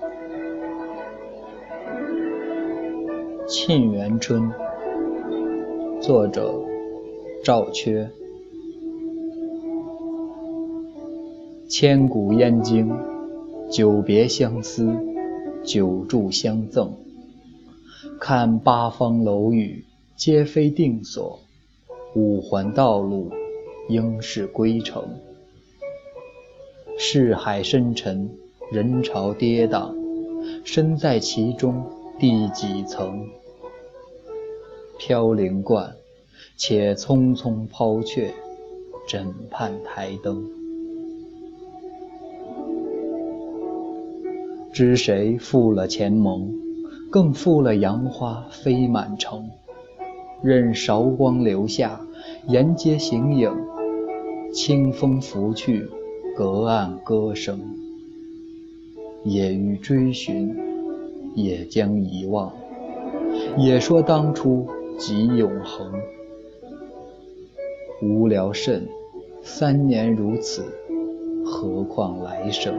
《沁园春》作者赵缺。千古燕京，久别相思，久住相赠。看八方楼宇，皆非定所；五环道路，应是归程。世海深沉，人潮跌宕，身在其中，第几层？飘零惯，且匆匆抛却，枕畔台灯。知谁负了前盟，更负了杨花飞满城。任韶光留下，沿街形影，清风拂去，隔岸歌声。也欲追寻，也将遗忘，也说当初。即永恒，无聊甚。三年如此，何况来生？